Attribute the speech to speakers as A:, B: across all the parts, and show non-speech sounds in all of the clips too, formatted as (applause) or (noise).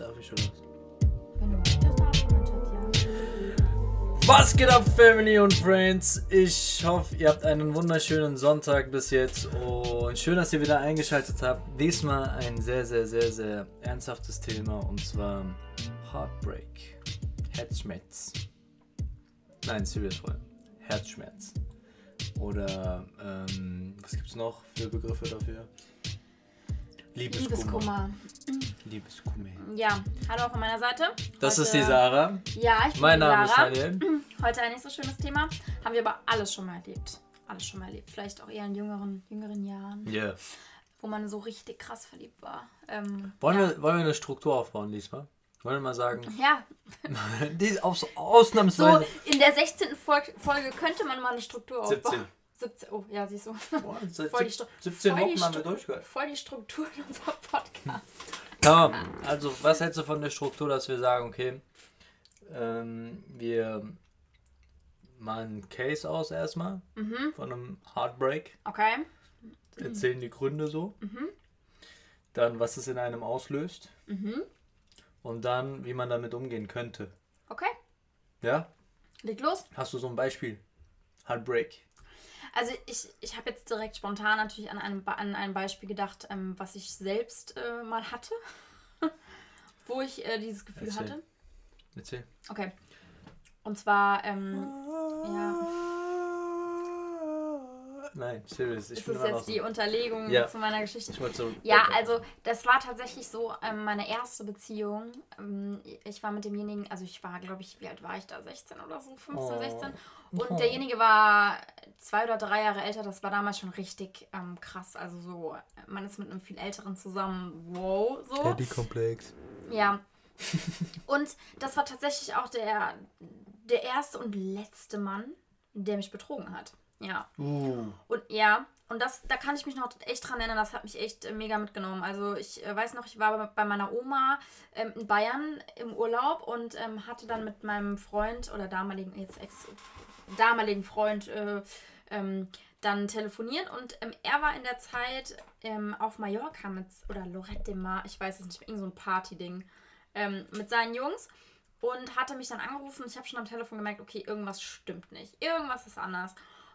A: Darf ich schon was? Was geht ab, Family und Friends? Ich hoffe, ihr habt einen wunderschönen Sonntag bis jetzt und schön, dass ihr wieder eingeschaltet habt. Diesmal ein sehr, sehr, sehr, sehr ernsthaftes Thema und zwar Heartbreak. Herzschmerz. Nein, serious voll. Herzschmerz. Oder ähm, was gibt's noch für Begriffe dafür? Liebeskummer.
B: Liebeskummer. Ja, hallo auch von meiner Seite.
A: Das
B: Heute-
A: ist die Sarah.
B: Ja, ich bin
A: Mein Name ist
B: Sarah.
A: Daniel. (clears throat)
B: Heute ein nicht so schönes Thema. Haben wir aber alles schon mal erlebt. Alles schon mal erlebt. Vielleicht auch eher in jüngeren, jüngeren Jahren,
A: Yeah.
B: wo man so richtig krass verliebt war. Ähm,
A: Wollen,
B: ja.
A: wir, wollen wir eine Struktur aufbauen diesmal? Wollen wir mal sagen,
B: Ja, (laughs) (laughs)
A: die aus,
B: so
A: ausnahmsweise.
B: in der 16. Fol Folge könnte man mal eine Struktur
A: 17.
B: aufbauen. 17. Oh, ja, siehst du.
A: Boah, seit (laughs)
B: Voll die Stru-
A: 17
B: voll die
A: Wochen haben wir durchgehört.
B: Voll die Struktur in unserem Podcast. (laughs)
A: Ja, also was hältst du von der Struktur, dass wir sagen, okay, ähm, wir malen einen Case aus erstmal
B: Mhm.
A: von einem Heartbreak,
B: Okay.
A: erzählen die Gründe so,
B: Mhm.
A: dann was es in einem auslöst
B: Mhm.
A: und dann wie man damit umgehen könnte.
B: Okay.
A: Ja?
B: Leg los.
A: Hast du so ein Beispiel? Heartbreak.
B: Also ich, ich habe jetzt direkt spontan natürlich an, einem, Be- an ein Beispiel gedacht, ähm, was ich selbst äh, mal hatte, (laughs) wo ich äh, dieses Gefühl
A: Erzähl.
B: hatte.
A: Erzähl.
B: Okay. Und zwar, ähm, ja,
A: Nein, serious. Ich
B: ist
A: noch
B: jetzt die Unterlegung
A: Ja.
B: zu meiner Geschichte.
A: So
B: Ja, also das war tatsächlich so ähm, meine erste Beziehung. Ähm, ich war mit demjenigen, also ich war, glaube ich, wie alt war ich da? 16 oder so, 15,
A: Oh.
B: 16. Und
A: Oh.
B: derjenige war zwei oder drei Jahre älter. Das war damals schon richtig ähm, krass. Also so, man ist mit einem viel älteren zusammen. Wow, so.
A: Daddy-Komplex.
B: Ja. (laughs) Und das war tatsächlich auch der, der erste und letzte Mann, der mich betrogen hat. Ja.
A: Uh.
B: Und ja, und das, da kann ich mich noch echt dran erinnern, das hat mich echt äh, mega mitgenommen. Also ich äh, weiß noch, ich war bei- meiner Oma ähm, in Bayern im Urlaub und ähm, hatte dann mit meinem Freund oder damaligen, jetzt ex, damaligen Freund äh, ähm, dann telefoniert und ähm, er war in der Zeit ähm, auf Mallorca mit, oder Lorette de Mar, ich weiß es nicht, irgend so ein Party-Ding, ähm, mit seinen Jungs und hatte mich dann angerufen. Ich habe schon am Telefon gemerkt, okay, irgendwas stimmt nicht, irgendwas ist anders.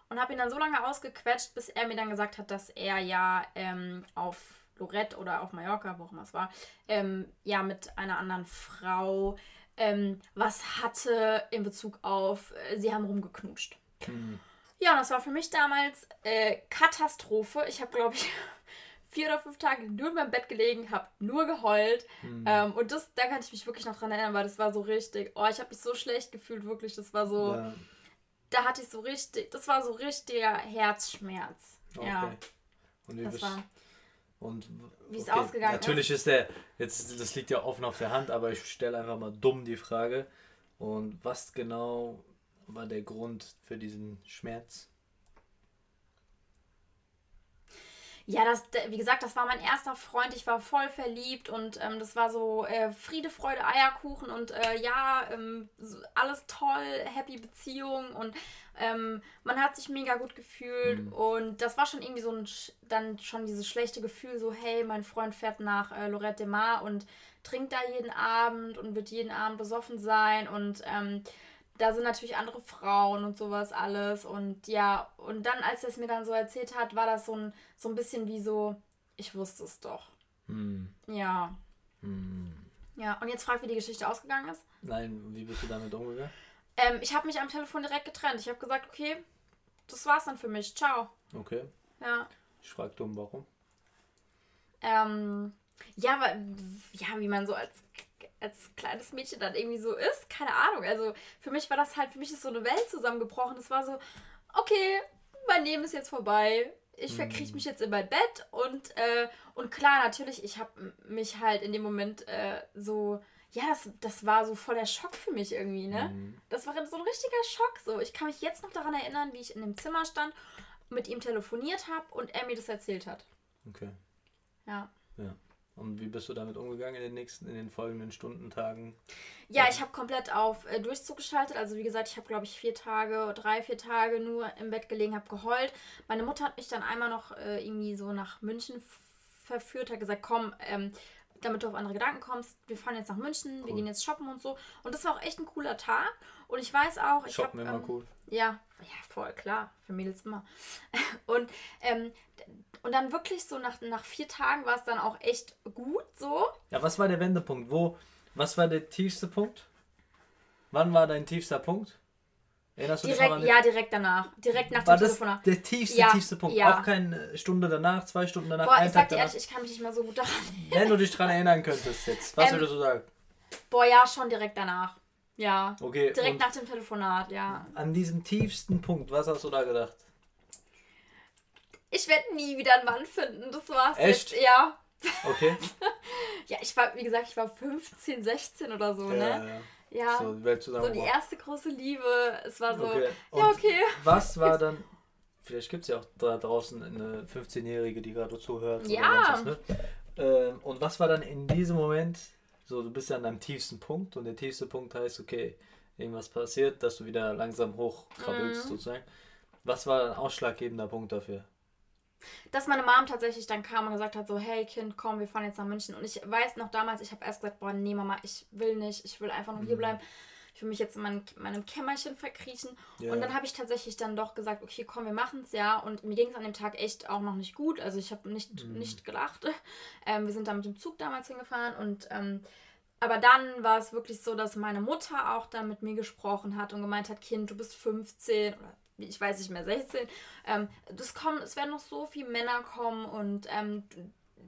B: Und habe ihn dann so lange ausgequetscht, bis er mir dann gesagt hat, dass er ja ähm, auf Lorette oder auf Mallorca, wo auch immer es war, ähm, ja mit einer anderen Frau ähm, was hatte in Bezug auf, äh, sie haben rumgeknutscht.
A: Hm.
B: Ja, und das war für mich damals äh, Katastrophe. Ich habe, glaube ich, (laughs) vier oder fünf Tage nur in meinem Bett gelegen, habe nur geheult.
A: Hm.
B: Ähm, und das, da kann ich mich wirklich noch dran erinnern, weil das war so richtig, oh, ich habe mich so schlecht gefühlt, wirklich. Das war so,
A: Ja,
B: da hatte ich so richtig, das war so richtiger Herzschmerz.
A: okay.
B: Ja,
A: Und wie
B: das war.
A: und
B: Wie es ausgegangen
A: Natürlich ist der, jetzt das liegt ja offen auf der Hand, aber ich stelle einfach mal dumm die Frage. Und was genau war der Grund für diesen Schmerz?
B: Ja, das, wie gesagt, das war mein erster Freund. Ich war voll verliebt und ähm, das war so äh, Friede, Freude, Eierkuchen und äh, ja, ähm, alles toll, happy Beziehung und ähm, man hat sich mega gut gefühlt
A: Mhm.
B: und das war schon irgendwie so ein, dann schon dieses schlechte Gefühl, so hey, mein Freund fährt nach äh, Lorette de Mar und trinkt da jeden Abend und wird jeden Abend besoffen sein und ähm, da sind natürlich andere Frauen und sowas alles. Und ja, und dann, als er es mir dann so erzählt hat, war das so ein, so ein bisschen wie so, ich wusste es doch.
A: Hm.
B: Ja.
A: Hm.
B: Ja, und jetzt frag, wie die Geschichte ausgegangen ist.
A: Nein, wie bist du damit umgegangen?
B: Ähm, ich habe mich am Telefon direkt getrennt. Ich habe gesagt, okay, das war's dann für mich. Ciao.
A: Okay.
B: Ja.
A: Ich frage dumm, warum?
B: Ähm, ja, aber, ja, wie man so als, als kleines Mädchen dann irgendwie so ist, keine Ahnung. Also für mich war das halt, für mich ist so eine Welt zusammengebrochen. Es war so, okay, mein Leben ist jetzt vorbei. Ich
A: Mhm.
B: verkriech mich jetzt in mein Bett und, äh, und klar, natürlich, ich habe mich halt in dem Moment äh, so, ja, das, das war so voll der Schock für mich irgendwie, ne?
A: Hm.
B: Das war so ein richtiger Schock. So, ich kann mich jetzt noch daran erinnern, wie ich in dem Zimmer stand, mit ihm telefoniert habe und er mir das erzählt hat.
A: Okay.
B: Ja.
A: Ja. Und wie bist du damit umgegangen in den nächsten, in den folgenden Stunden, Tagen?
B: Ja, ich habe komplett auf äh, Durchzug geschaltet. Also wie gesagt, ich habe, glaube ich, vier Tage, drei, vier Tage nur im Bett gelegen, habe geheult. Meine Mutter hat mich dann einmal noch äh, irgendwie so nach München verführt, hat gesagt, komm, ähm, damit du auf andere Gedanken kommst. Wir fahren jetzt nach München, wir
A: Cool.
B: gehen jetzt shoppen und so. Und das war auch echt ein cooler Tag. Und ich weiß auch, ich
A: Shoppen
B: hab,
A: immer
B: ähm,
A: cool.
B: Ja, ja, voll klar. Für Mädels immer. (laughs) Und, ähm, und dann wirklich so nach, nach vier Tagen war es dann auch echt gut so.
A: Ja, was war der Wendepunkt? Wo, was war der tiefste Punkt? Wann war dein tiefster Punkt? Erinnerst du dich noch
B: Direkt, ja, direkt danach. Direkt nach
A: War
B: dem
A: das
B: Telefonat.
A: der tiefste,
B: Ja,
A: tiefste Punkt?
B: ja.
A: Auch keine Stunde danach, zwei Stunden danach,
B: Boah, ich sag
A: Tag
B: dir
A: danach?
B: ehrlich, ich kann mich nicht mehr so gut daran
A: Wenn du dich dran erinnern könntest jetzt, was
B: Ähm,
A: würdest du sagen?
B: Boah, ja, schon direkt danach. Ja.
A: Okay,
B: Direkt nach dem Telefonat, ja.
A: an diesem tiefsten Punkt, was hast du da gedacht?
B: Ich werde nie wieder einen Mann finden. Das war's
A: Echt?
B: jetzt. Ja.
A: Okay. (laughs)
B: Ja, ich war, wie gesagt, ich war 15, 16 oder so, ne? Ja.
A: So,
B: So,
A: die zusammen.
B: die erste große Liebe. Es war so,
A: Okay.
B: ja, okay.
A: Was war dann, vielleicht gibt es ja auch da draußen eine 15-Jährige, die gerade zuhört.
B: Ja.
A: was, ne? ähm, und was war dann in diesem Moment, so du bist ja an deinem tiefsten Punkt und der tiefste Punkt heißt, okay, irgendwas passiert, dass du wieder langsam hochkrabbelst
B: Mhm.
A: sozusagen. Was war ein ausschlaggebender Punkt dafür?
B: Dass meine Mom tatsächlich dann kam und gesagt hat, so, hey Kind, komm, wir fahren jetzt nach München. Und ich weiß noch damals, ich habe erst gesagt, boah, nee Mama, ich will nicht, ich will einfach nur
A: Mhm.
B: hier bleiben. Ich will mich jetzt in mein, meinem Kämmerchen verkriechen.
A: Ja.
B: Und dann habe ich tatsächlich dann doch gesagt, okay, komm, wir machen es ja. Und mir ging es an dem Tag echt auch noch nicht gut. Also ich habe nicht,
A: Mhm.
B: nicht gelacht. (laughs) Ähm, wir sind da mit dem Zug damals hingefahren und ähm, aber dann war es wirklich so, dass meine Mutter auch dann mit mir gesprochen hat und gemeint hat, Kind, du bist 15 oder ich weiß nicht mehr, 16. Ähm, das kommen, es werden noch so viele Männer kommen und ähm,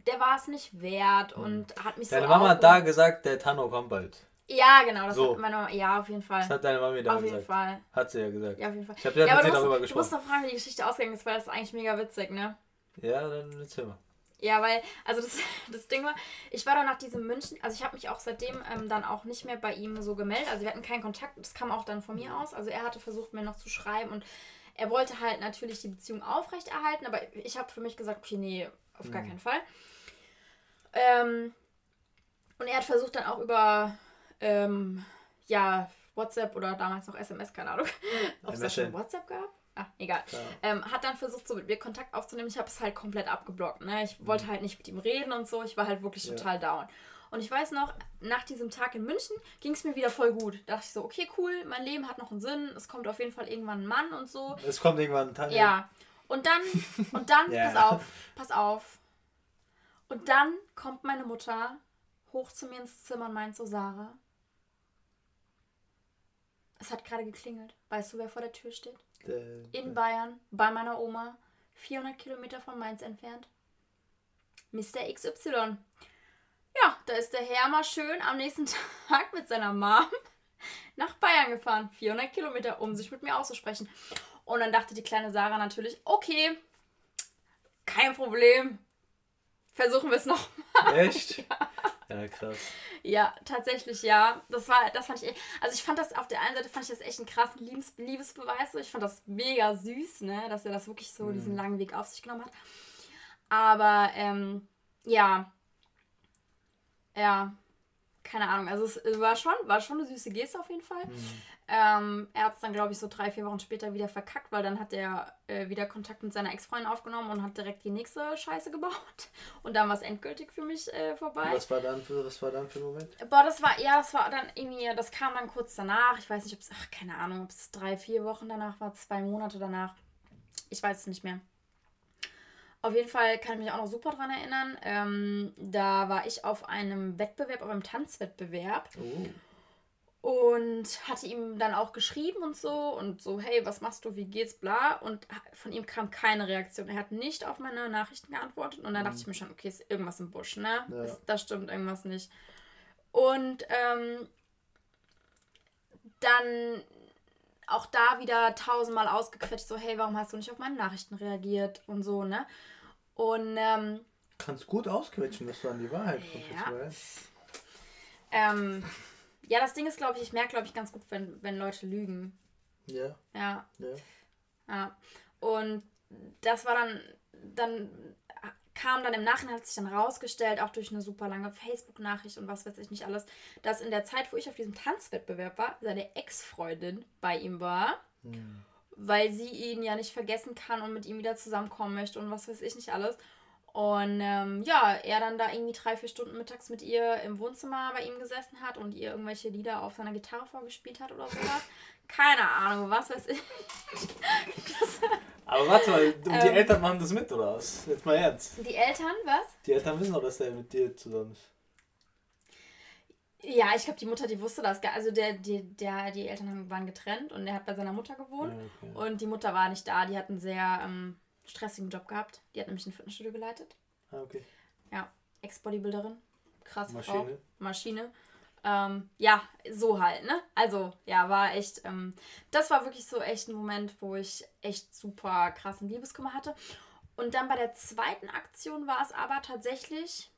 B: der war es nicht wert und hat mich
A: Deine
B: so
A: Mama hat da gesagt, der Tanno kommt bald.
B: Ja, genau, das
A: So.
B: hat meine Mama, ja, auf jeden Fall.
A: Das hat deine Mami da
B: auf jeden
A: gesagt.
B: Fall.
A: Hat sie ja gesagt.
B: Ja, auf jeden Fall.
A: Ich habe ja,
B: Ja,
A: mit
B: du
A: darüber
B: musst, du musst
A: gesprochen.
B: noch fragen, wie die Geschichte ausgegangen ist, weil das ist eigentlich mega witzig, ne?
A: Ja, dann erzähl mal.
B: Ja, weil, also das, (laughs) das Ding war, ich war dann nach diesem München, also ich habe mich auch seitdem ähm, dann auch nicht mehr bei ihm so gemeldet. Also wir hatten keinen Kontakt, das kam auch dann von mir aus. Also er hatte versucht, mir noch zu schreiben und er wollte halt natürlich die Beziehung aufrechterhalten, aber ich habe für mich gesagt, okay, nee, auf gar keinen Fall. Ähm, und er hat versucht dann auch über, ähm, ja, WhatsApp oder damals noch SMS, keine Ahnung, (laughs) ob es da schon. WhatsApp gab. Ah, egal.
A: Ja.
B: Ähm, hat dann versucht, so mit mir Kontakt aufzunehmen. Ich habe es halt komplett abgeblockt. Ne? Ich wollte halt nicht mit ihm reden und so. Ich war halt wirklich
A: Ja.
B: total down. Und ich weiß noch, nach diesem Tag in München ging es mir wieder voll gut. Da dachte ich so, okay, cool, mein Leben hat noch einen Sinn. Es kommt auf jeden Fall irgendwann ein Mann und so.
A: Es kommt irgendwann ein Tanno.
B: Ja. Und dann, und dann, (laughs)
A: Ja.
B: pass auf, pass auf. Und dann kommt meine Mutter hoch zu mir ins Zimmer und meint so, Sarah, es hat gerade geklingelt. Weißt du, wer vor der Tür steht?
A: Der-
B: In Bayern, bei meiner Oma, 400 Kilometer von Mainz entfernt. Mr. XY. Ja, da ist der Herr mal schön am nächsten (laughs) Tag mit seiner Mom nach Bayern gefahren. 400 Kilometer, um sich mit mir auszusprechen. Und dann dachte die kleine Sarah natürlich, okay, kein Problem. Versuchen wir es noch.
A: Echt? (laughs) ja. Krass.
B: Ja, tatsächlich ja. Das war, das fand ich, echt- also ich fand das auf der einen Seite fand ich das echt einen krassen Liebes, Liebesbeweis. So. Ich fand das mega süß, ne, dass er das wirklich so diesen langen Weg auf sich genommen hat. Aber ähm, ja, ja, keine Ahnung. Also es war schon, war schon eine süße Geste auf jeden Fall. Ähm, er hat es dann, glaube ich, so drei, vier Wochen später wieder verkackt, weil dann hat er äh, wieder Kontakt mit seiner Ex-Freundin aufgenommen und hat direkt die nächste Scheiße gebaut. (laughs) Und dann war es endgültig für mich äh, vorbei.
A: Was war dann für, was war dann für ein Moment?
B: Boah, das war, ja, das war dann irgendwie, das kam dann kurz danach. Ich weiß nicht, ob es, ach, keine Ahnung, ob es drei, vier Wochen danach war, zwei Monate danach. Ich weiß es nicht mehr. Auf jeden Fall kann ich mich auch noch super dran erinnern. Ähm, da war ich auf einem Wettbewerb, auf einem Tanzwettbewerb
A: Oh.
B: und hatte ihm dann auch geschrieben und so und so, hey, was machst du, wie geht's, bla. Und von ihm kam keine Reaktion. Er hat nicht auf meine Nachrichten geantwortet und dann dachte ich mir schon, okay, ist irgendwas im Busch, ne?
A: Ja.
B: Ist, da stimmt irgendwas nicht. Und ähm, dann auch da wieder tausendmal ausgequetscht, so, hey, warum hast du nicht auf meine Nachrichten reagiert und so, ne? Und ähm,
A: Kannst gut ausquetschen, dass du an die Wahrheit kommst.
B: Ja. ähm, ja, das Ding ist, glaube ich, ich merke, glaube ich, ganz gut, wenn, wenn Leute lügen.
A: Ja,
B: Ja,
A: ja.
B: Ja. Und das war dann, dann kam dann im Nachhinein, hat sich dann rausgestellt, auch durch eine super lange Facebook-Nachricht und was weiß ich nicht alles, dass in der Zeit, wo ich auf diesem Tanzwettbewerb war, seine Ex-Freundin bei ihm war, weil sie ihn ja nicht vergessen kann und mit ihm wieder zusammenkommen möchte und was weiß ich nicht alles. Und ähm, ja, er dann da irgendwie drei, vier Stunden mittags mit ihr im Wohnzimmer bei ihm gesessen hat und ihr irgendwelche Lieder auf seiner Gitarre vorgespielt hat oder sowas. Keine Ahnung, was weiß ich.
A: Aber warte mal, und die
B: Ähm.
A: Eltern machen das mit, oder was? Jetzt mal ernst.
B: Die Eltern, was?
A: Die Eltern wissen doch, dass der mit dir zusammen ist.
B: Ja, ich glaube, die Mutter, die wusste das gar Also der, die, der, die Eltern haben- waren getrennt und er hat bei seiner Mutter gewohnt.
A: Ja, okay.
B: Und die Mutter war nicht da. Die hat einen sehr ähm, stressigen Job gehabt. Die hat nämlich ein Fitnessstudio geleitet.
A: Ah, okay.
B: Ja, Ex-Bodybuilderin. Krasse Frau.
A: Maschine.
B: Maschine. Ähm, ja, so halt, ne? Also, ja, war echt, ähm, das war wirklich so echt ein Moment, wo ich echt super krassen Liebeskummer hatte. Und dann bei der zweiten Aktion war es aber tatsächlich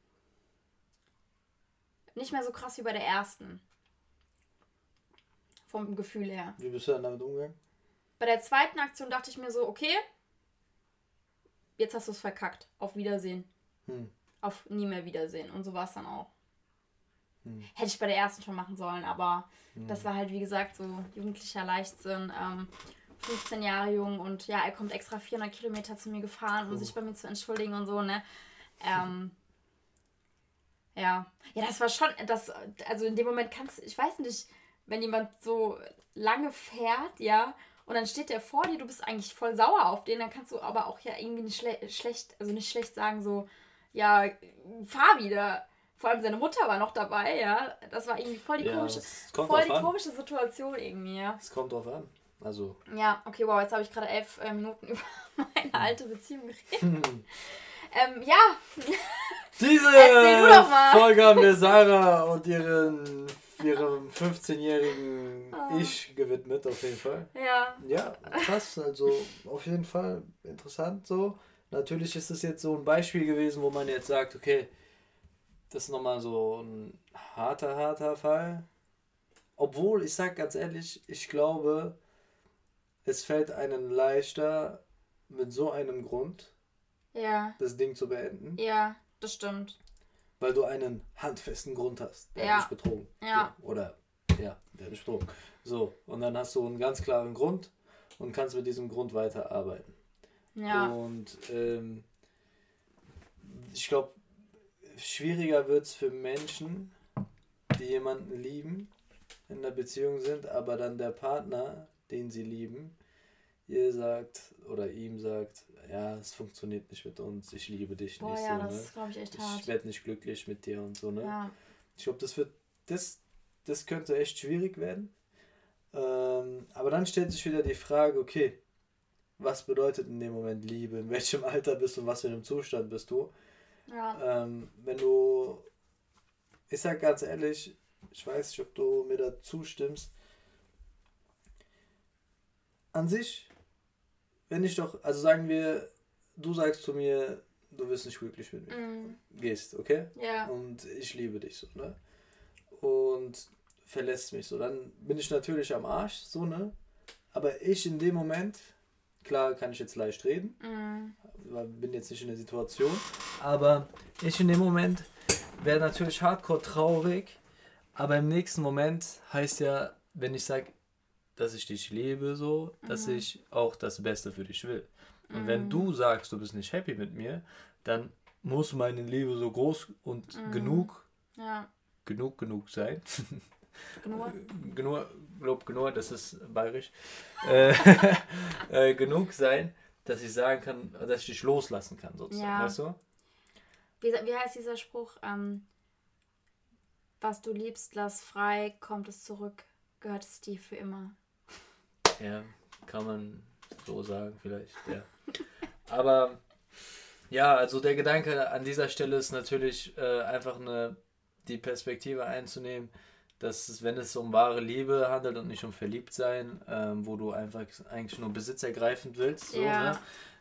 B: nicht mehr so krass wie bei der ersten. Vom Gefühl her.
A: Wie bist du dann damit umgegangen?
B: Bei der zweiten Aktion dachte ich mir so, okay, jetzt hast du es verkackt. Auf Wiedersehen.
A: Hm.
B: Auf nie mehr Wiedersehen. Und so war es dann auch.
A: Hm.
B: Hätte ich bei der ersten schon machen sollen, aber
A: Hm.
B: das war halt, wie gesagt, so jugendlicher Leichtsinn. Ähm, 15 Jahre jung und ja, er kommt extra 400 Kilometer zu mir gefahren, um
A: Oh.
B: sich bei mir zu entschuldigen und so, ne? Ähm, ja. Ja, das war schon, das, also in dem Moment kannst du, ich weiß nicht, wenn jemand so lange fährt, ja, und dann steht der vor dir, du bist eigentlich voll sauer auf den, dann kannst du aber auch ja irgendwie nicht schle schlecht, also nicht schlecht sagen, so, ja, fahr wieder. Vor allem seine Mutter war noch dabei, ja. Das war irgendwie voll die
A: Ja,
B: komische, voll die
A: an.
B: komische Situation irgendwie, ja.
A: Es kommt drauf an. Also.
B: Ja, okay, wow, jetzt habe ich gerade elf äh, Minuten (laughs) über meine alte Beziehung geredet. (laughs) Ähm, ja, (laughs)
A: Diese. Folge haben wir Sarah und ihren, ihrem 15-jährigen
B: Oh.
A: Ich gewidmet, auf jeden Fall.
B: ja,
A: Ja, krass, also auf jeden Fall interessant so. Natürlich ist es jetzt so ein Beispiel gewesen, wo man jetzt sagt, okay, das ist nochmal so ein harter, harter Fall. Obwohl, ich sag ganz ehrlich, ich glaube, es fällt einem leichter, mit so einem Grund
B: ja,
A: das Ding zu beenden,
B: ja, das stimmt.
A: weil du einen handfesten Grund hast. Der
B: Ja.
A: hat dich betrogen.
B: Ja.
A: So, oder, ja, der hat dich betrogen. So, und dann hast du einen ganz klaren Grund und kannst mit diesem Grund weiterarbeiten.
B: Ja,
A: Und ähm, ich glaube, schwieriger wird es für Menschen, die jemanden lieben, in der Beziehung sind, aber dann der Partner, den sie lieben, ihr sagt oder ihm sagt, ja, es funktioniert nicht mit uns, ich liebe dich
B: boah,
A: nicht
B: ja,
A: so,
B: das
A: ne?
B: ist, glaube ich, echt
A: Ich
B: hart.
A: werde nicht glücklich mit dir und so, ne?
B: Ja,
A: Ich glaube, das wird, das, das könnte echt schwierig werden. Ähm, aber dann stellt sich wieder die Frage, okay, was bedeutet in dem Moment Liebe? In welchem Alter bist du? In was für einem Zustand bist du?
B: ja,
A: Ähm, wenn du, ich sag ganz ehrlich, ich weiß nicht, ob du mir da zustimmst. An sich, wenn ich doch, also sagen wir, du sagst zu mir, du bist nicht glücklich mit mir.
B: mm,
A: Gehst, okay?
B: ja,
A: und ich liebe dich so, ne? Und verlässt mich so. Dann bin ich natürlich am Arsch, so, ne? Aber ich in dem Moment, klar kann ich jetzt leicht reden,
B: mm,
A: weil bin jetzt nicht in der Situation, aber ich in dem Moment wäre natürlich hardcore traurig, aber im nächsten Moment heißt ja, wenn ich sage, dass ich dich liebe, so, dass
B: Mhm.
A: ich auch das Beste für dich will. Und wenn
B: Mhm.
A: du sagst, du bist nicht happy mit mir, dann muss meine Liebe so groß und
B: Mhm.
A: genug,
B: ja,
A: genug, genug sein.
B: genug. (laughs)
A: genug, glaub, genug, das ist bayerisch. äh, (laughs) äh, genug sein, dass ich sagen kann, dass ich dich loslassen kann, sozusagen.
B: Ja.
A: Weißt du?
B: Wie, wie heißt dieser Spruch? Ähm, was du liebst, lass frei, kommt es zurück, gehört es dir für immer.
A: Ja, kann man so sagen, vielleicht, ja. (laughs) Aber ja, also der Gedanke an dieser Stelle ist natürlich äh, einfach eine, die Perspektive einzunehmen, dass es, wenn es um wahre Liebe handelt und nicht um Verliebtsein, ähm, wo du einfach eigentlich nur besitzergreifend willst, so,
B: Ja.
A: ne?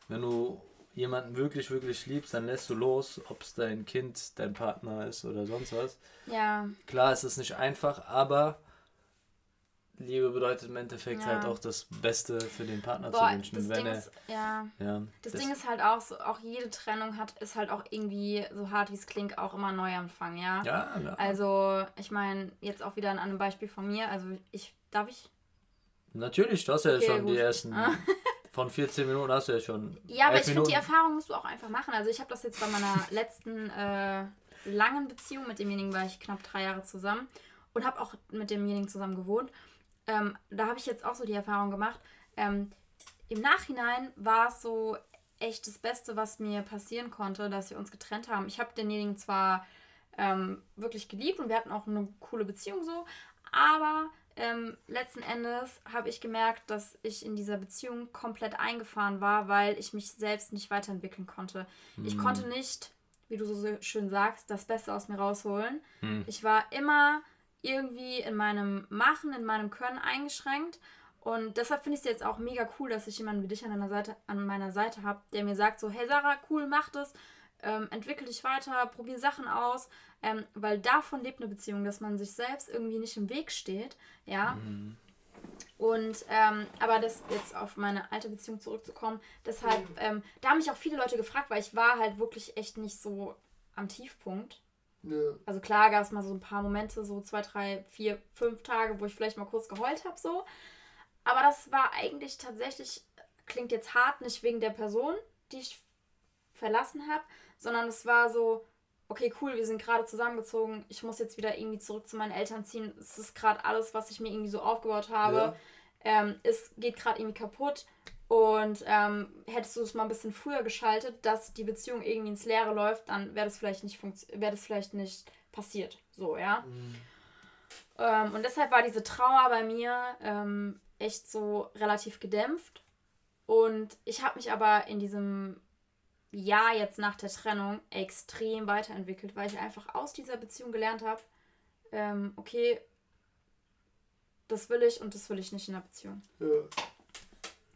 A: wenn du jemanden wirklich, wirklich liebst, dann lässt du los, ob es dein Kind, dein Partner ist oder sonst was.
B: Ja,
A: Klar, es ist nicht einfach, aber Liebe bedeutet im Endeffekt
B: Ja.
A: halt auch das Beste für den Partner
B: boah,
A: zu wünschen.
B: das
A: wenn
B: Ding
A: er,
B: ist, ja,
A: ja,
B: das, Ding ist halt auch so, auch jede Trennung hat, ist halt auch irgendwie, so hart wie es klingt, auch immer Neuanfang, ja.
A: ja, ja.
B: Also, ich meine, jetzt auch wieder an einem Beispiel von mir. Also, ich, darf ich?
A: natürlich, du hast ja
B: Okay,
A: schon die
B: gut.
A: ersten
B: Ah. (laughs)
A: Von 14 Minuten hast du ja schon.
B: Ja, aber ich finde, die Erfahrung musst du auch einfach machen. Also ich habe das jetzt bei meiner (laughs) letzten äh, langen Beziehung, mit demjenigen war ich knapp drei Jahre zusammen und habe auch mit demjenigen zusammen gewohnt. Ähm, da habe ich jetzt auch so die Erfahrung gemacht. Ähm, Im Nachhinein war es so echt das Beste, was mir passieren konnte, dass wir uns getrennt haben. Ich habe denjenigen zwar ähm, wirklich geliebt und wir hatten auch eine coole Beziehung so, aber ähm, letzten Endes habe ich gemerkt, dass ich in dieser Beziehung komplett eingefahren war, weil ich mich selbst nicht weiterentwickeln konnte. Mhm. Ich hm. konnte nicht, wie du so schön sagst, das Beste aus mir rausholen. Mhm. Ich war immer irgendwie in meinem Machen, in meinem Können eingeschränkt. Und deshalb finde ich es jetzt auch mega cool, dass ich jemanden wie dich an meiner Seite, an meiner Seite habe, der mir sagt so, hey Sarah, cool, mach das, ähm, entwickel dich weiter, probier Sachen aus, ähm, weil davon lebt eine Beziehung, dass man sich selbst irgendwie nicht im Weg steht, ja. Mhm. Und, ähm, aber das jetzt auf meine alte Beziehung zurückzukommen, deshalb, ähm, da haben mich auch viele Leute gefragt, weil ich war halt wirklich echt nicht so am Tiefpunkt. Ja. Also klar gab es mal so ein paar Momente, so zwei, drei, vier, fünf Tage, wo ich vielleicht mal kurz geheult habe, so. Aber das war eigentlich tatsächlich, klingt jetzt hart, nicht wegen der Person, die ich verlassen habe, sondern es war so, okay, cool, wir sind gerade zusammengezogen, ich muss jetzt wieder irgendwie zurück zu meinen Eltern ziehen. Es ist gerade alles, was ich mir irgendwie so aufgebaut habe. Ja. Ähm, es geht gerade irgendwie kaputt. Und ähm, hättest du es mal ein bisschen früher geschaltet, dass die Beziehung irgendwie ins Leere läuft, dann wäre das vielleicht nicht wäre das vielleicht nicht passiert. So, ja. Mhm. Ähm, und deshalb war diese Trauer bei mir ähm, echt so relativ gedämpft. Und ich habe mich aber in diesem Jahr jetzt nach der Trennung extrem weiterentwickelt, weil ich einfach aus dieser Beziehung gelernt habe, ähm, okay, das will ich und das will ich nicht in der Beziehung. Ja.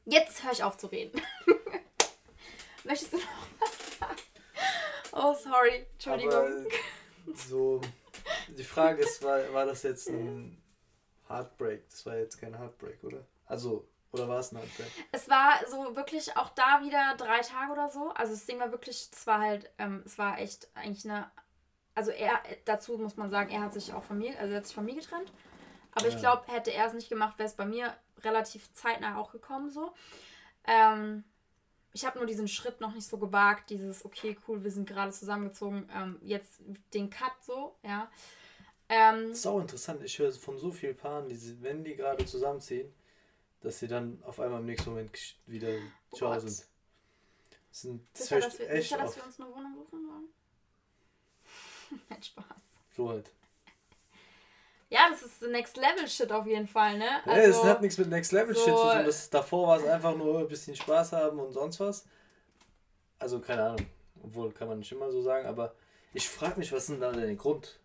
B: Jetzt höre ich auf zu reden. (laughs) Möchtest du noch was sagen? Oh, sorry. Entschuldigung. Aber
A: so, die Frage ist, war, war das jetzt ein Heartbreak? Das war jetzt kein Heartbreak, oder? Also, oder war es ein Heartbreak?
B: Es war so wirklich auch da wieder drei Tage oder so. Also das Ding war wirklich, es war halt, ähm, es war echt eigentlich eine. Also er, dazu muss man sagen, er hat sich auch von mir, also er hat sich von mir getrennt. Aber ja. ich glaube, hätte er es nicht gemacht, wäre es bei mir relativ zeitnah auch gekommen so. Ähm, ich habe nur diesen Schritt noch nicht so gewagt, dieses, okay, cool, wir sind gerade zusammengezogen, ähm, jetzt den Cut so, ja.
A: Ähm, das ist auch interessant, ich höre von so vielen Paaren, die, wenn die gerade zusammenziehen, dass sie dann auf einmal im nächsten Moment wieder oh ciao sind. Das sind das sicher, dass wir, echt sicher, dass wir uns eine Wohnung suchen sollen? (laughs)
B: Nein, Spaß.
A: So halt.
B: Ja, das ist Next Level Shit auf jeden Fall, ne?
A: Also, ja, das hat nichts mit Next Level so Shit zu tun. Das, davor war es einfach nur ein bisschen Spaß haben und sonst was. Also keine Ahnung. Obwohl, kann man nicht immer so sagen, aber ich frage mich, was ist denn da der Grund?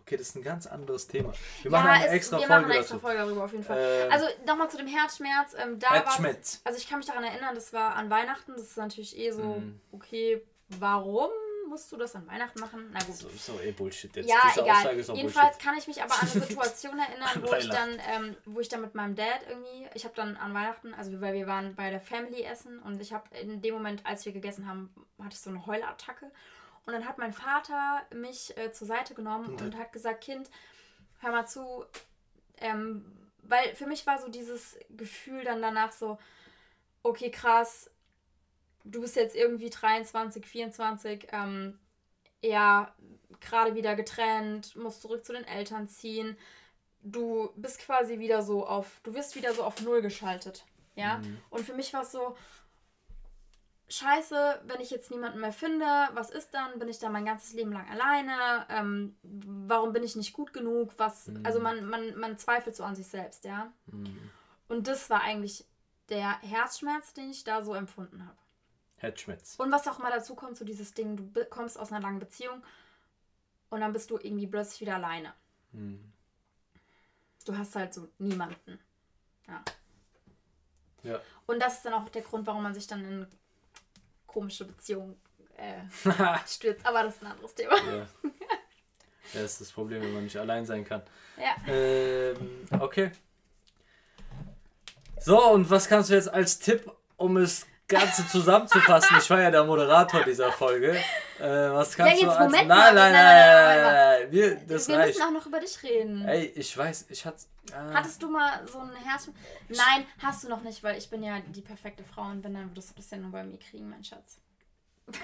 A: Okay, das ist ein ganz anderes Thema. Wir machen ja, eine extra
B: wir Folge. Wir machen eine extra. Folge darüber auf jeden Fall. Ähm, also nochmal zu dem Herzschmerz. Ähm, da Herzschmerz. Also ich kann mich daran erinnern, das war an Weihnachten. Das ist natürlich eh so, mhm. okay, warum musst du das an Weihnachten machen? Na gut.
A: So, so eh Bullshit jetzt.
B: Ja, Diese egal. Jedenfalls Bullshit. kann ich mich aber an eine (laughs) Situation erinnern, wo ich dann, ähm, wo ich dann mit meinem Dad irgendwie, ich habe dann an Weihnachten, also weil wir waren bei der Family essen und ich habe in dem Moment, als wir gegessen haben, hatte ich so eine Heulattacke und dann hat mein Vater mich äh, zur Seite genommen und, und hat gesagt, Kind, hör mal zu. Ähm, weil für mich war so dieses Gefühl dann danach so, okay, krass, du bist jetzt irgendwie 23, 24, ähm, ja, gerade wieder getrennt, musst zurück zu den Eltern ziehen. Du bist quasi wieder so auf, du wirst wieder so auf Null geschaltet. Ja. Mhm. Und für mich war es so, scheiße, wenn ich jetzt niemanden mehr finde, was ist dann? Bin ich dann mein ganzes Leben lang alleine? Ähm, warum bin ich nicht gut genug? Was, mhm. also man, man, man zweifelt so an sich selbst, ja. Mhm. Und das war eigentlich der Herzschmerz, den ich da so empfunden habe.
A: Herzschmerz.
B: Und was auch mal dazu kommt, so dieses Ding, du kommst aus einer langen Beziehung und dann bist du irgendwie plötzlich wieder alleine. Mhm. Du hast halt so niemanden. Ja.
A: Ja.
B: Und das ist dann auch der Grund, warum man sich dann in komische Beziehung äh, (laughs) stürzt. Aber das ist ein anderes Thema. Ja.
A: Das ist das Problem, wenn man nicht allein sein kann.
B: Ja.
A: Ähm, okay. So, und was kannst du jetzt als Tipp, um es Ganze zusammenzufassen? Ich war ja der Moderator dieser Folge. Äh, was kannst ja, jetzt, du als... Moment nein, nein, nein, nein, nein, Ey, wir, das
B: wir
A: reicht.
B: müssen auch noch über dich reden.
A: Ey, ich weiß, ich hatte. Ah,
B: Hattest du mal so ein Herz? Nein, hast du noch nicht, weil ich bin ja die perfekte Frau und wenn, dann würdest du das ja nur bei mir kriegen, mein Schatz. (laughs)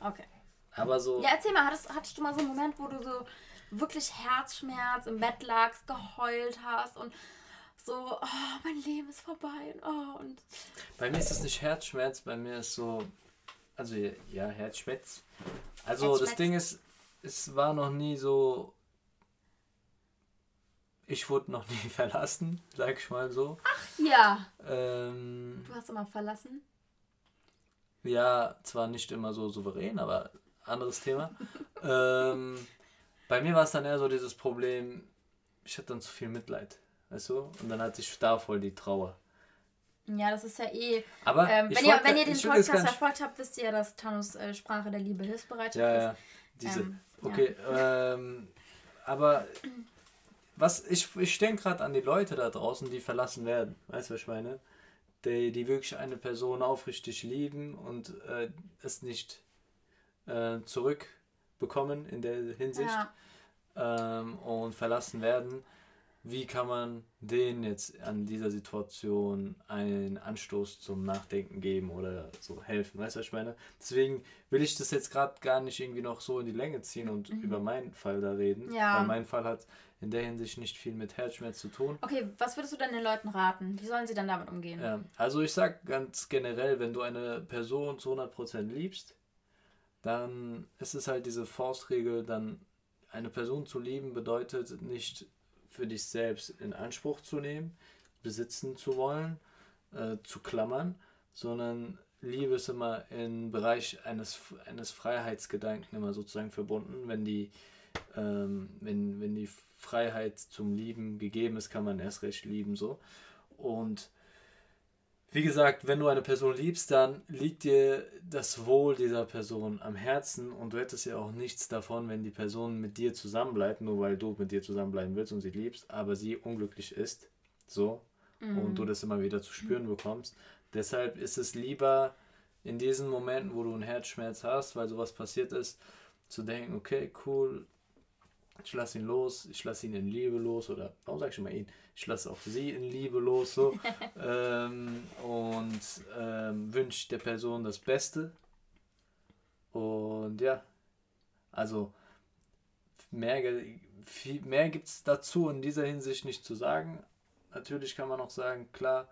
B: Okay.
A: Aber so.
B: Ja, erzähl mal, hattest, hattest du mal so einen Moment, wo du so wirklich Herzschmerz im Bett lagst, geheult hast und so, oh, mein Leben ist vorbei und, oh, und
A: Bei mir ist das nicht Herzschmerz, bei mir ist so. Also, ja, Herzschmerz. Also, das
B: Herzschmerz.
A: Ding ist, es war noch nie so. Ich wurde noch nie (laughs) verlassen, sag ich mal so.
B: ja,
A: Ähm,
B: du hast immer verlassen.
A: ja, zwar nicht immer so souverän, aber anderes Thema. (laughs) ähm, bei mir war es dann eher so dieses Problem, ich hatte dann zu viel Mitleid, weißt du? Und dann hatte ich da voll die Trauer.
B: Ja, das ist ja eh.
A: Aber
B: Ähm, wenn, ihr, wenn ihr den Podcast verfolgt habt, wisst ihr, dass Tanus äh, Sprache der Liebe Hilfsbereitschaft
A: Ja,
B: ist.
A: ja. Diese.
B: Ähm, ja.
A: okay, ähm, aber was ich, ich denke gerade an die Leute da draußen, die verlassen werden. Weißt du, was ich meine? Die, die wirklich eine Person aufrichtig lieben und äh, es nicht äh, zurückbekommen in der Hinsicht
B: Ja.
A: ähm, und verlassen werden. Wie kann man denen jetzt an dieser Situation einen Anstoß zum Nachdenken geben oder so helfen? Weißt du, was ich meine? Deswegen will ich das jetzt gerade gar nicht irgendwie noch so in die Länge ziehen und über meinen Fall da reden.
B: Mhm. Ja.
A: Weil mein Fall hat in der Hinsicht nicht viel mit Herzschmerz zu tun.
B: Okay, was würdest du denn den Leuten raten? Wie sollen sie dann damit umgehen?
A: Ja, also ich sag ganz generell, wenn du eine Person zu 100% liebst, dann ist es halt diese Faustregel, dann eine Person zu lieben bedeutet nicht für dich selbst in Anspruch zu nehmen, besitzen zu wollen, äh, zu klammern, sondern Liebe ist immer im Bereich eines, eines Freiheitsgedanken immer sozusagen verbunden. Wenn die, ähm, wenn, wenn die Freiheit zum Lieben gegeben ist, kann man erst recht lieben so. Und wie gesagt, wenn du eine Person liebst, dann liegt dir das Wohl dieser Person am Herzen und du hättest ja auch nichts davon, wenn die Person mit dir zusammenbleibt, nur weil du mit dir zusammenbleiben willst und sie liebst, aber sie unglücklich ist. So. Und du das immer wieder zu spüren bekommst. Deshalb ist es lieber in diesen Momenten, wo du einen Herzschmerz hast, weil sowas passiert ist, zu denken, okay, cool, ich lasse ihn los, ich lasse ihn in Liebe los oder warum sag ich immer ihn? Ich lasse auch sie in Liebe los so (laughs) ähm, und ähm, wünsche der Person das Beste und ja, also mehr, viel, mehr gibt es dazu in dieser Hinsicht nicht zu sagen. Natürlich kann man auch sagen, klar,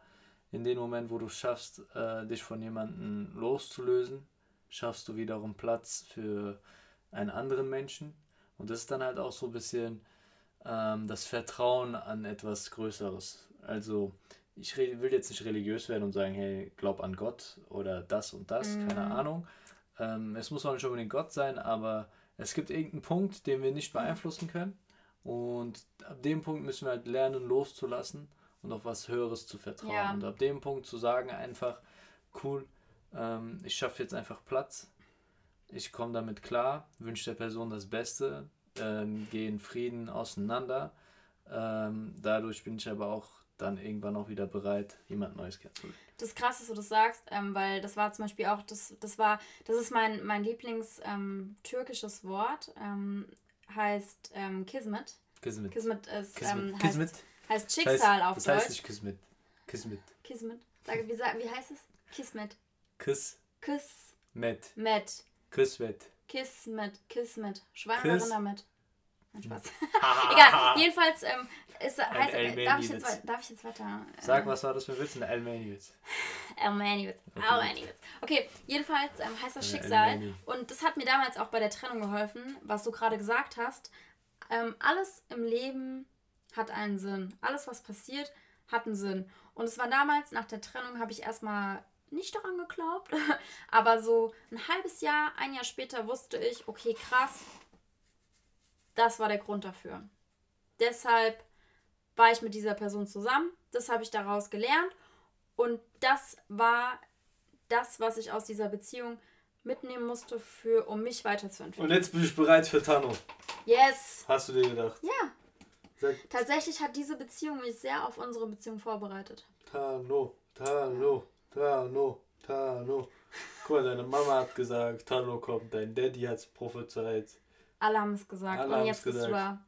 A: in dem Moment, wo du schaffst, äh, dich von jemandem loszulösen, schaffst du wiederum Platz für einen anderen Menschen. Und das ist dann halt auch so ein bisschen ähm, das Vertrauen an etwas Größeres. Also ich will jetzt nicht religiös werden und sagen, hey, glaub an Gott oder das und das, keine Ahnung. Ähm, es muss auch nicht unbedingt Gott sein, aber es gibt irgendeinen Punkt, den wir nicht beeinflussen können. Und ab dem Punkt müssen wir halt lernen, loszulassen und auf was Höheres zu vertrauen.
B: Ja.
A: Und ab dem Punkt zu sagen, einfach, cool, ähm, ich schaffe jetzt einfach Platz. Ich komme damit klar, wünsche der Person das Beste, ähm, gehe in Frieden auseinander. Ähm, dadurch bin ich aber auch dann irgendwann auch wieder bereit, jemand Neues kennenzulernen.
B: Das ist krass, dass du das sagst, ähm, weil das war zum Beispiel auch, das, das war, das ist mein, mein Lieblings ähm, Wort, ähm, heißt ähm, Kismet.
A: Kismet.
B: Kismet ist,
A: Kismet.
B: Heißt,
A: Kismet.
B: heißt
A: Das
B: Schicksal
A: heißt,
B: auf
A: das
B: Deutsch.
A: heißt nicht Kismet. Kismet.
B: Kismet. Sage, wie, wie heißt es? Kismet.
A: Kismet.
B: Kismet.
A: Kismet.
B: Kismet. Kismet. Schwanger
A: Kiss.
B: damit. Nein, Spaß. (laughs) (laughs) Egal, jedenfalls ähm, ist, heißt,
A: Elmeni
B: darf, ich jetzt, darf ich jetzt weiter... äh,
A: Sag, was war das für Witz? Ein Almani-Witz.
B: Almaniwitz. (laughs)
A: Okay.
B: Almaniwitz. Okay, jedenfalls ähm, heißt das
A: Ja,
B: Schicksal. Und das hat mir damals auch bei der Trennung geholfen, was du gerade gesagt hast. Ähm, alles im Leben hat einen Sinn. Alles, was passiert, hat einen Sinn. Und es war damals, nach der Trennung, habe ich erstmal nicht daran geglaubt. (laughs) Aber so ein halbes Jahr, ein Jahr später wusste ich, okay, krass, das war der Grund dafür. Deshalb war ich mit dieser Person zusammen. Das habe ich daraus gelernt. Und das war das, was ich aus dieser Beziehung mitnehmen musste, für, um mich weiterzuentwickeln.
A: Und jetzt bin ich bereit für Tano.
B: Yes!
A: Hast du dir gedacht?
B: Ja,
A: Sag
B: tatsächlich hat diese Beziehung mich sehr auf unsere Beziehung vorbereitet.
A: Tano, Tano, Tano, Tano. Guck mal, deine Mama hat gesagt, Tano kommt, dein Daddy hat es prophezeit.
B: Alle haben es gesagt.
A: Alle
B: und jetzt bist du
A: gesagt.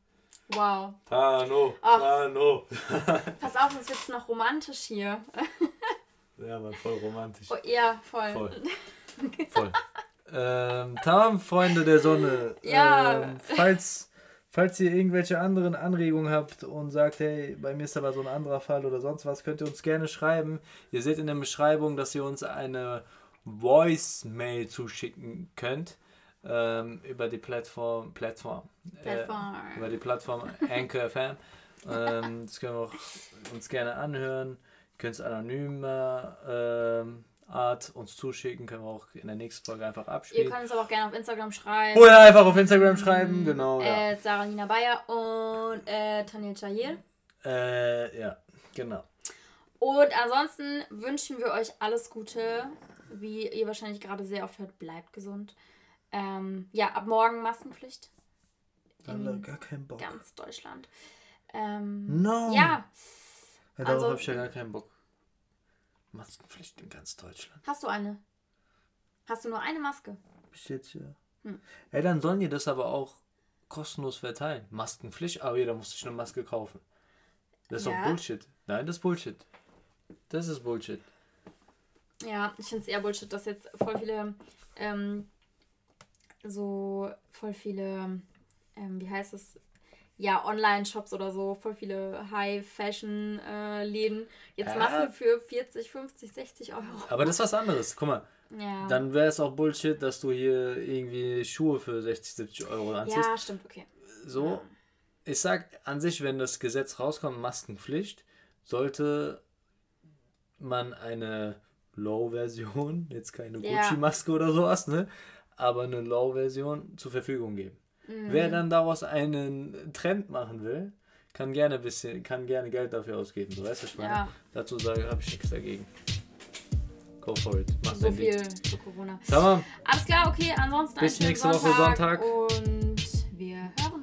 B: da. Wow.
A: Tano,
B: Ach.
A: Tano. (laughs)
B: Pass auf, es wird noch romantisch hier. (laughs)
A: Ja, man, voll romantisch.
B: Oh, ja, voll.
A: Voll. (laughs) Voll. ähm, Tam, Freunde der Sonne.
B: Ja.
A: Ähm, falls, falls ihr irgendwelche anderen Anregungen habt und sagt, hey, bei mir ist aber so ein anderer Fall oder sonst was, könnt ihr uns gerne schreiben. Ihr seht in der Beschreibung, dass ihr uns eine Voicemail zuschicken könnt. Ähm, über die Plattform, Plattform,
B: Plattform.
A: Äh, über die Plattform Anchor FM. (laughs) ähm, das können wir auch uns gerne anhören. Ihr könnt es anonymer ähm, Art uns zuschicken, können wir auch in der nächsten Folge einfach
B: Ihr
A: abspielen.
B: könnt es aber auch gerne auf Instagram schreiben.
A: Oder einfach auf Instagram schreiben, genau. Ja.
B: Äh, Sarah Nina Bayer und äh, Tanja Chayir.
A: Äh, ja, genau.
B: Und ansonsten wünschen wir euch alles Gute. Wie ihr wahrscheinlich gerade sehr oft hört, bleibt gesund. Ähm, ja, ab morgen Maskenpflicht. In
A: gar keinen Bock.
B: ganz Deutschland. Ähm,
A: No.
B: Ja,
A: Ja, darauf
B: Also-
A: habe ich ja gar keinen Bock. Maskenpflicht in ganz Deutschland.
B: hast du eine? Hast du nur eine Maske?
A: Bis jetzt ja.
B: Hm.
A: Ey, dann sollen die das aber auch kostenlos verteilen. Maskenpflicht, aber jeder muss sich eine Maske kaufen. Das ist
B: Ja.
A: doch Bullshit. Nein, das ist Bullshit. Das ist Bullshit.
B: Ja, ich finde es eher Bullshit, dass jetzt voll viele, ähm, so voll viele, ähm, wie heißt es, ja, Online-Shops oder so, voll viele High-Fashion-Läden jetzt
A: Ja.
B: Masken für 40, 50, 60 Euro.
A: Aber das ist was anderes. Guck mal,
B: Ja,
A: dann wäre es auch Bullshit, dass du hier irgendwie Schuhe für 60, 70 Euro anziehst.
B: ja stimmt, okay.
A: So, ich sag an sich, wenn das Gesetz rauskommt, Maskenpflicht, sollte man eine Low-Version, (laughs) jetzt keine
B: Ja.
A: Gucci-Maske oder sowas, ne? Aber eine Low-Version zur Verfügung geben.
B: Mhm.
A: Wer dann daraus einen Trend machen will, kann gerne bisschen, kann gerne Geld dafür ausgeben. Du weißt, was ich meine?
B: Ja,
A: Dazu sage habe ich nichts dagegen. Go for it. Mach
B: so viel zu Corona.
A: Tamam.
B: Alles klar, okay, ansonsten
A: Bis nächste Woche Sonntag.
B: Und wir hören